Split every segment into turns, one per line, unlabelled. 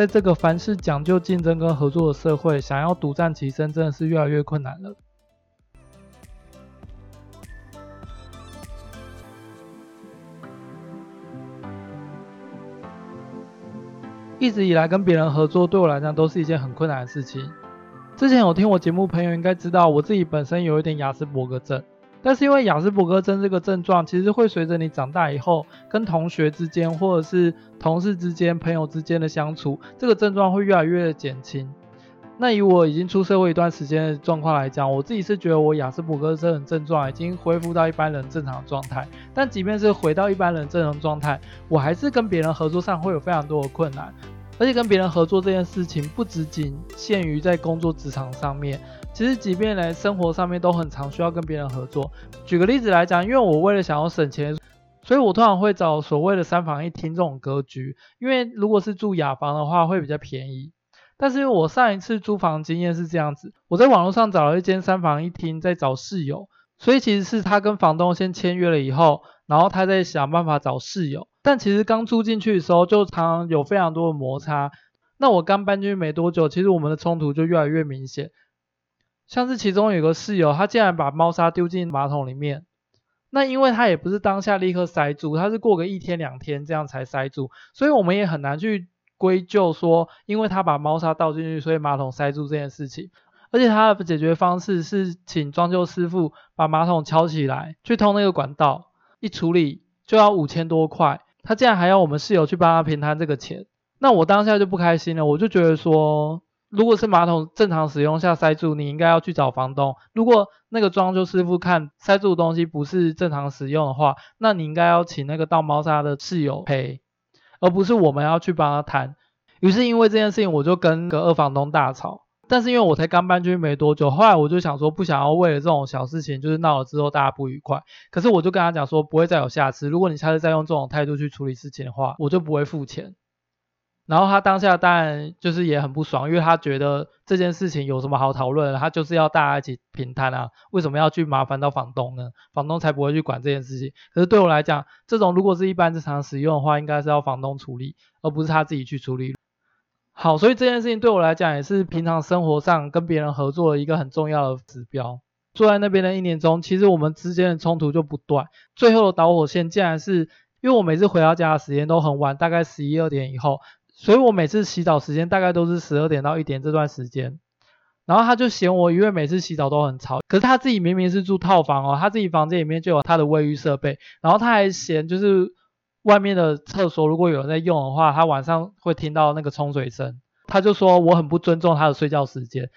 在这个凡事讲究竞争跟合作的社会，想要独占其身，真的是越来越困难了。一直以来跟别人合作，对我来讲都是一件很困难的事情。之前有听我节目朋友应该知道，我自己本身有一点雅斯伯格症。但是因为雅斯伯格症这个症状，其实会随着你长大以后，跟同学之间或者是同事之间、朋友之间的相处，这个症状会越来越减轻。那以我已经出社会一段时间的状况来讲，我自己是觉得我雅斯伯格症的症状已经恢复到一般人正常状态。但即便是回到一般人正常状态，我还是跟别人合作上会有非常多的困难。而且跟别人合作这件事情，不只仅限于在工作职场上面。其实，即便来生活上面都很常需要跟别人合作。举个例子来讲，因为我为了想要省钱，所以我通常会找所谓的三房一厅这种格局。因为如果是住雅房的话，会比较便宜。但是因为我上一次租房经验是这样子，我在网络上找了一间三房一厅，在找室友。所以其实是他跟房东先签约了以后，然后他再想办法找室友。但其实刚租进去的时候，就常常有非常多的摩擦。那我刚搬进去没多久，其实我们的冲突就越来越明显。像是其中有个室友，他竟然把猫砂丢进马桶里面。那因为他也不是当下立刻塞住，他是过个一天两天这样才塞住，所以我们也很难去归咎说，因为他把猫砂倒进去，所以马桶塞住这件事情。而且他的解决方式是请装修师傅把马桶敲起来，去通那个管道，一处理就要五千多块。他竟然还要我们室友去帮他平摊这个钱，那我当下就不开心了，我就觉得说。如果是马桶正常使用下塞住，你应该要去找房东。如果那个装修师傅看塞住的东西不是正常使用的话，那你应该要请那个倒猫砂的室友赔，而不是我们要去帮他谈。于是因为这件事情，我就跟个二房东大吵。但是因为我才刚搬进去没多久，后来我就想说不想要为了这种小事情就是闹了之后大家不愉快。可是我就跟他讲说不会再有下次，如果你下次再用这种态度去处理事情的话，我就不会付钱。然后他当下当然就是也很不爽，因为他觉得这件事情有什么好讨论的，他就是要大家一起平摊啊，为什么要去麻烦到房东呢？房东才不会去管这件事情。可是对我来讲，这种如果是一般正常使用的话，应该是要房东处理，而不是他自己去处理。好，所以这件事情对我来讲也是平常生活上跟别人合作的一个很重要的指标。坐在那边的一年中，其实我们之间的冲突就不断，最后的导火线竟然是因为我每次回到家的时间都很晚，大概十一二点以后。所以我每次洗澡时间大概都是十二点到一点这段时间，然后他就嫌我，因为每次洗澡都很吵。可是他自己明明是住套房哦，他自己房间里面就有他的卫浴设备，然后他还嫌就是外面的厕所如果有人在用的话，他晚上会听到那个冲水声，他就说我很不尊重他的睡觉时间。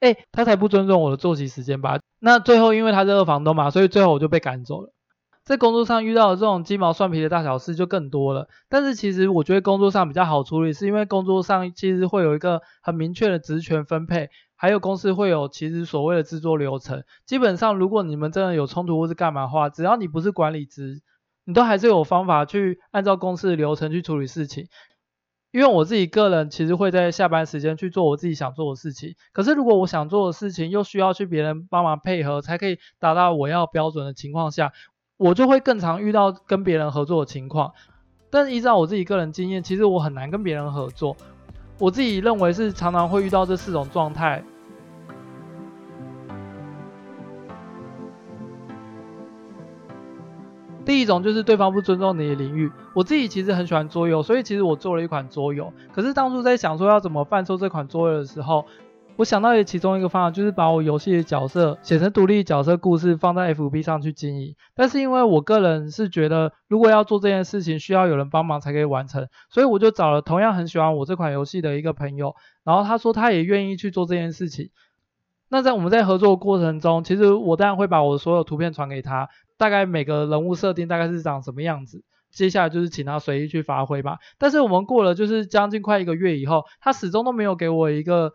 诶，他才不尊重我的作息时间吧？那最后因为他是二房东嘛，所以最后我就被赶走了。在工作上遇到的这种鸡毛蒜皮的大小事就更多了，但是其实我觉得工作上比较好处理，是因为工作上其实会有一个很明确的职权分配，还有公司会有其实所谓的制作流程。基本上如果你们真的有冲突或是干嘛的话，只要你不是管理职，你都还是有方法去按照公司的流程去处理事情。因为我自己个人其实会在下班时间去做我自己想做的事情，可是如果我想做的事情又需要去别人帮忙配合才可以达到我要标准的情况下，我就会更常遇到跟别人合作的情况，但是依照我自己个人经验，其实我很难跟别人合作。我自己认为是常常会遇到这四种状态。第一种就是对方不尊重你的领域。我自己其实很喜欢桌游，所以其实我做了一款桌游。可是当初在想说要怎么贩售这款桌游的时候，我想到的其中一个方法，就是把我游戏的角色写成独立角色故事，放在 FB 上去经营。但是因为我个人是觉得，如果要做这件事情，需要有人帮忙才可以完成，所以我就找了同样很喜欢我这款游戏的一个朋友，然后他说他也愿意去做这件事情。那在我们在合作的过程中，其实我当然会把我所有图片传给他，大概每个人物设定大概是长什么样子，接下来就是请他随意去发挥吧。但是我们过了就是将近快一个月以后，他始终都没有给我一个。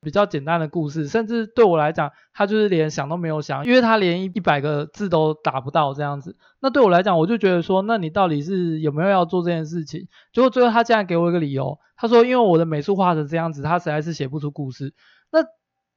比较简单的故事，甚至对我来讲，他就是连想都没有想，因为他连一百个字都达不到这样子。那对我来讲，我就觉得说，那你到底是有没有要做这件事情？结果最后他竟然给我一个理由，他说因为我的美术画成这样子，他实在是写不出故事。那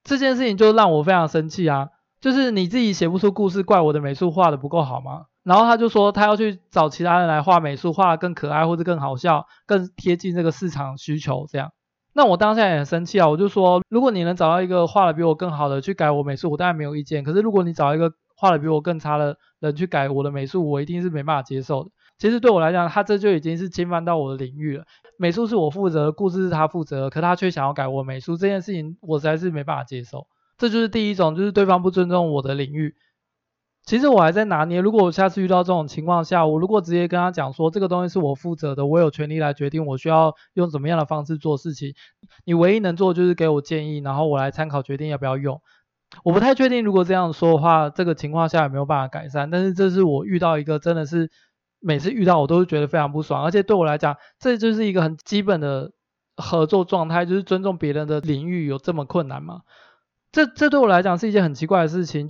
这件事情就让我非常生气啊！就是你自己写不出故事，怪我的美术画的不够好吗？然后他就说他要去找其他人来画美术，画更可爱或者更好笑，更贴近这个市场需求这样。那我当下也很生气啊，我就说，如果你能找到一个画的比我更好的去改我美术，我当然没有意见。可是如果你找一个画的比我更差的人去改我的美术，我一定是没办法接受的。其实对我来讲，他这就已经是侵犯到我的领域了。美术是我负责，故事是他负责，可他却想要改我美术这件事情，我实在是没办法接受。这就是第一种，就是对方不尊重我的领域。其实我还在拿捏，如果我下次遇到这种情况下，我如果直接跟他讲说这个东西是我负责的，我有权利来决定我需要用怎么样的方式做事情，你唯一能做的就是给我建议，然后我来参考决定要不要用。我不太确定如果这样说的话，这个情况下有没有办法改善，但是这是我遇到一个真的是每次遇到我都是觉得非常不爽，而且对我来讲，这就是一个很基本的合作状态，就是尊重别人的领域有这么困难吗？这这对我来讲是一件很奇怪的事情。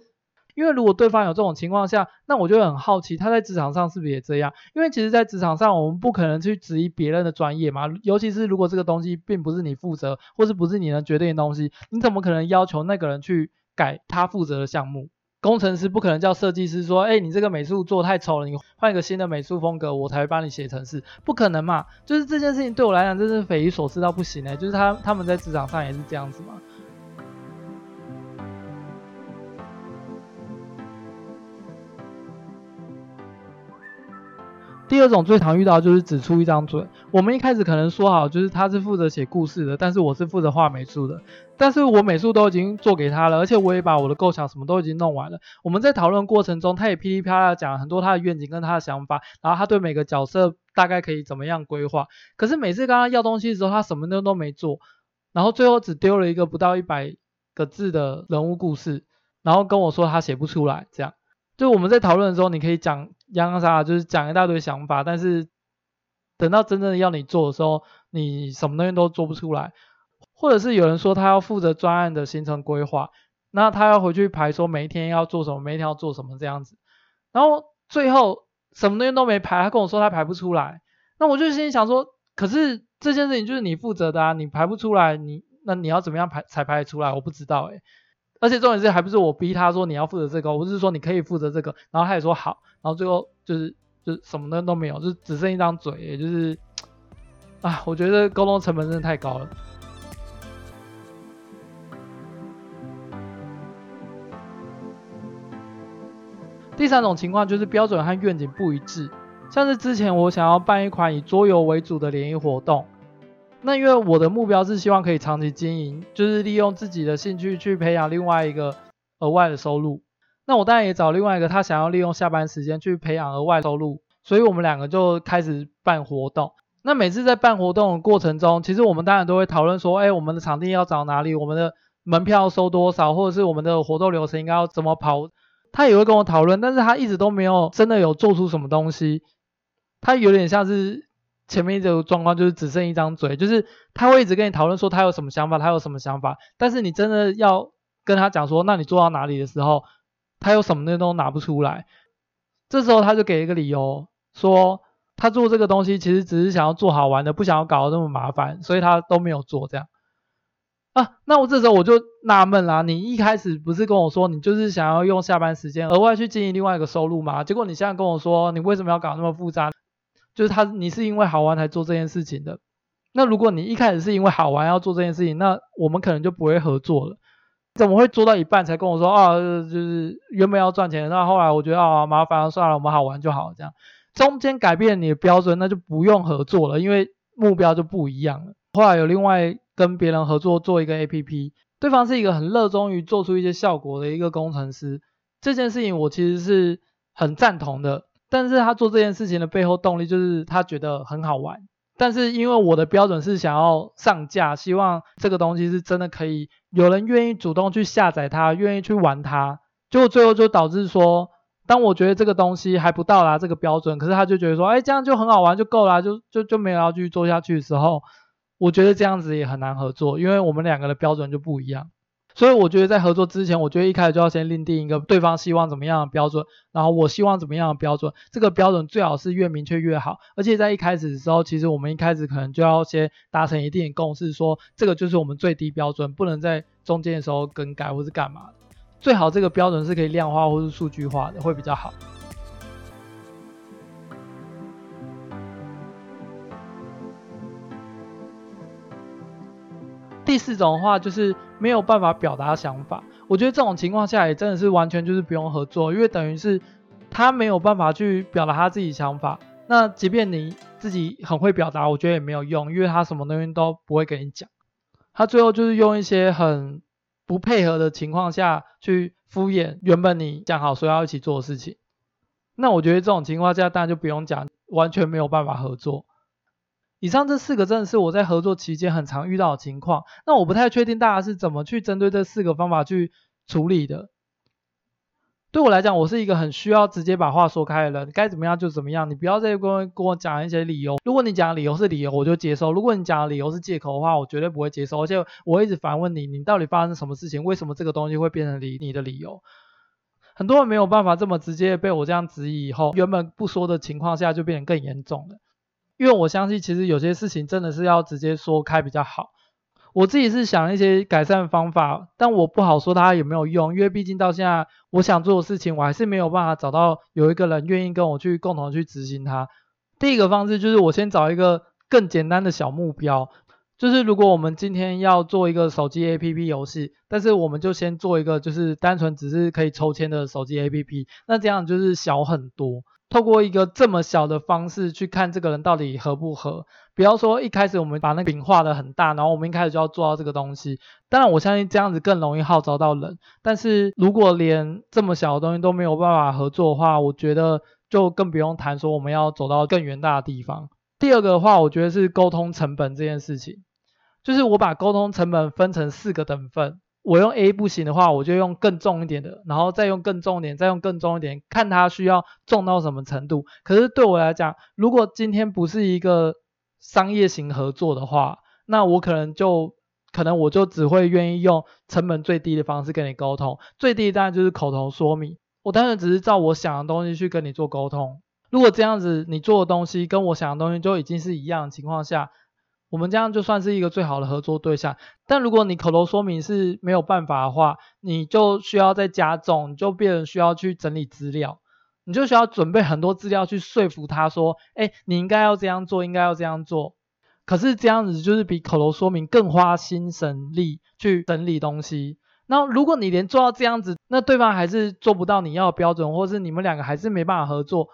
因为如果对方有这种情况下，那我就很好奇，他在职场上是不是也这样？因为其实，在职场上，我们不可能去质疑别人的专业嘛，尤其是如果这个东西并不是你负责，或是不是你能决定的东西，你怎么可能要求那个人去改他负责的项目？工程师不可能叫设计师说，哎，你这个美术做太丑了，你换一个新的美术风格，我才会帮你写程式，不可能嘛？就是这件事情对我来讲真是匪夷所思到不行哎，就是他他们在职场上也是这样子。第二种最常遇到就是只出一张嘴。我们一开始可能说好，就是他是负责写故事的，但是我是负责画美术的。但是我美术都已经做给他了，而且我也把我的构想什么都已经弄完了。我们在讨论过程中，他也噼里啪啦讲了很多他的愿景跟他的想法，然后他对每个角色大概可以怎么样规划。可是每次跟他要东西的时候，他什么都都没做，然后最后只丢了一个不到一百个字的人物故事，然后跟我说他写不出来，这样。就我们在讨论的时候，你可以讲洋洋洒洒，就是讲一大堆想法，但是等到真正要你做的时候，你什么东西都做不出来。或者是有人说他要负责专案的行程规划，那他要回去排说每一天要做什么，每一天要做什么这样子，然后最后什么东西都没排，他跟我说他排不出来，那我就心里想说，可是这件事情就是你负责的啊，你排不出来，你那你要怎么样排才排得出来？我不知道诶、而且重点是还不是我逼他说你要负责这个，我是说你可以负责这个，然后他也说好，然后最后就是就什么东西都没有，就只剩一张嘴，也就是，啊，我觉得沟通成本真的太高了。第三种情况就是标准和愿景不一致，像是之前我想要办一款以桌游为主的联谊活动。那因为我的目标是希望可以长期经营，就是利用自己的兴趣去培养另外一个额外的收入。那我当然也找另外一个他想要利用下班时间去培养额外收入，所以我们两个就开始办活动。那每次在办活动的过程中，其实我们当然都会讨论说，哎，我们的场地要找哪里，我们的门票收多少，或者是我们的活动流程应该要怎么跑。他也会跟我讨论，但是他一直都没有真的有做出什么东西。他有点像是。前面这个状况就是只剩一张嘴，就是他会一直跟你讨论说他有什么想法，他有什么想法，但是你真的要跟他讲说，那你做到哪里的时候，他有什么东西都拿不出来。这时候他就给一个理由，说他做这个东西其实只是想要做好玩的，不想要搞得那么麻烦，所以他都没有做这样。啊，那我这时候我就纳闷啦，你一开始不是跟我说你就是想要用下班时间额外去经营另外一个收入吗？结果你现在跟我说，你为什么要搞那么复杂？就是他，你是因为好玩才做这件事情的。那如果你一开始是因为好玩要做这件事情，那我们可能就不会合作了。怎么会做到一半才跟我说啊？就是原本要赚钱，那后来我觉得啊麻烦了，算了，我们好玩就好这样。中间改变你的标准，那就不用合作了，因为目标就不一样了。后来有另外跟别人合作做一个 APP，对方是一个很热衷于做出一些效果的一个工程师。这件事情我其实是很赞同的。但是他做这件事情的背后动力就是他觉得很好玩，但是因为我的标准是想要上架，希望这个东西是真的可以有人愿意主动去下载它，愿意去玩它，就最后就导致说，当我觉得这个东西还不到达这个标准，可是他就觉得说，哎，这样就很好玩就够了，就就就没有要继续做下去的时候，我觉得这样子也很难合作，因为我们两个的标准就不一样。所以我觉得在合作之前，我觉得一开始就要先另定一个对方希望怎么样的标准，然后我希望怎么样的标准，这个标准最好是越明确越好。而且在一开始的时候，其实我们一开始可能就要先达成一定的共识，说这个就是我们最低标准，不能在中间的时候更改或是干嘛。最好这个标准是可以量化或是数据化的，会比较好。第四种的话就是没有办法表达想法。我觉得这种情况下也真的是完全就是不用合作，因为等于是他没有办法去表达他自己想法。那即便你自己很会表达，我觉得也没有用，因为他什么东西都不会跟你讲。他最后就是用一些很不配合的情况下去敷衍原本你讲好说要一起做的事情。那我觉得这种情况下当然就不用讲，完全没有办法合作。以上这四个真的是我在合作期间很常遇到的情况。那我不太确定大家是怎么去针对这四个方法去处理的。对我来讲，我是一个很需要直接把话说开的人，该怎么样就怎么样，你不要再跟跟我讲一些理由。如果你讲的理由是理由，我就接受；如果你讲的理由是借口的话，我绝对不会接受。而且我一直反问你，你到底发生什么事情？为什么这个东西会变成理你的理由？很多人没有办法这么直接被我这样质疑，以后原本不说的情况下就变得更严重了。因为我相信，其实有些事情真的是要直接说开比较好。我自己是想一些改善方法，但我不好说它有没有用，因为毕竟到现在，我想做的事情，我还是没有办法找到有一个人愿意跟我去共同去执行它。第一个方式就是我先找一个更简单的小目标，就是如果我们今天要做一个手机 APP 游戏，但是我们就先做一个就是单纯只是可以抽签的手机 APP，那这样就是小很多。透过一个这么小的方式去看这个人到底合不合，不要说一开始我们把那个饼画的很大，然后我们一开始就要做到这个东西。当然，我相信这样子更容易号召到人。但是如果连这么小的东西都没有办法合作的话，我觉得就更不用谈说我们要走到更远大的地方。第二个的话，我觉得是沟通成本这件事情，就是我把沟通成本分成四个等份。我用 A 不行的话，我就用更重一点的，然后再用更重一点，再用更重一点，看它需要重到什么程度。可是对我来讲，如果今天不是一个商业型合作的话，那我可能就可能我就只会愿意用成本最低的方式跟你沟通。最低当然就是口头说明，我当然只是照我想的东西去跟你做沟通。如果这样子你做的东西跟我想的东西就已经是一样的情况下，我们这样就算是一个最好的合作对象，但如果你口头说明是没有办法的话，你就需要再加重，你就变成需要去整理资料，你就需要准备很多资料去说服他说，哎，你应该要这样做，应该要这样做。可是这样子就是比口头说明更花心神力去整理东西。那如果你连做到这样子，那对方还是做不到你要的标准，或是你们两个还是没办法合作，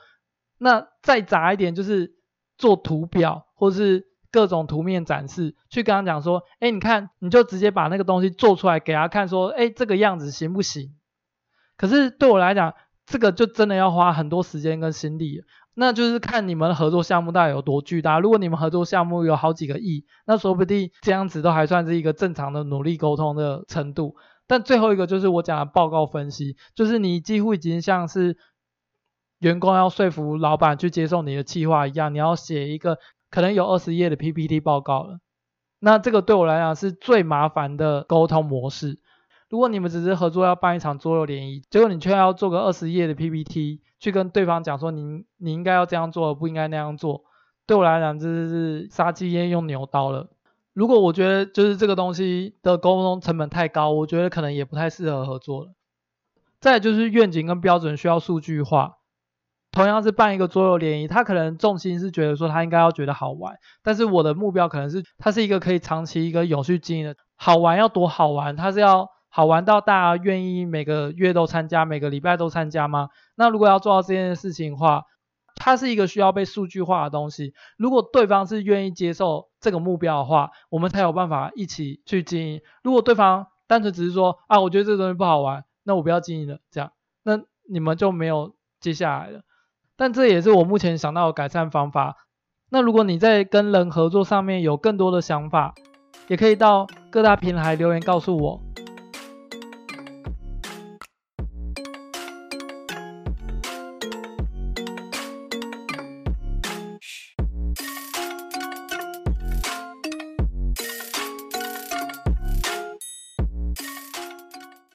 那再杂一点就是做图表，或是。各种图面展示，去跟他讲说，哎，你看，你就直接把那个东西做出来给他看，说，哎，这个样子行不行？可是对我来讲，这个就真的要花很多时间跟心力，那就是看你们的合作项目到底有多巨大。如果你们合作项目有好几个亿，那说不定这样子都还算是一个正常的努力沟通的程度。但最后一个就是我讲的报告分析，就是你几乎已经像是员工要说服老板去接受你的计划一样，你要写一个。可能有二十页的 PPT 报告了，那这个对我来讲是最麻烦的沟通模式。如果你们只是合作要办一场桌游联谊，结果你却要做个二十页的 PPT 去跟对方讲说你你应该要这样做，不应该那样做，对我来讲这是杀鸡焉用牛刀了。如果我觉得就是这个东西的沟通成本太高，我觉得可能也不太适合合作了。再就是愿景跟标准需要数据化。同样是办一个桌游联谊，他可能重心是觉得说他应该要觉得好玩，但是我的目标可能是它是一个可以长期一个有序经营的。好玩要多好玩？它是要好玩到大家愿意每个月都参加，每个礼拜都参加吗？那如果要做到这件事情的话，它是一个需要被数据化的东西。如果对方是愿意接受这个目标的话，我们才有办法一起去经营。如果对方单纯只是说啊，我觉得这个东西不好玩，那我不要经营了，这样，那你们就没有接下来了。但这也是我目前想到的改善方法。那如果你在跟人合作上面有更多的想法，也可以到各大平台留言告诉我。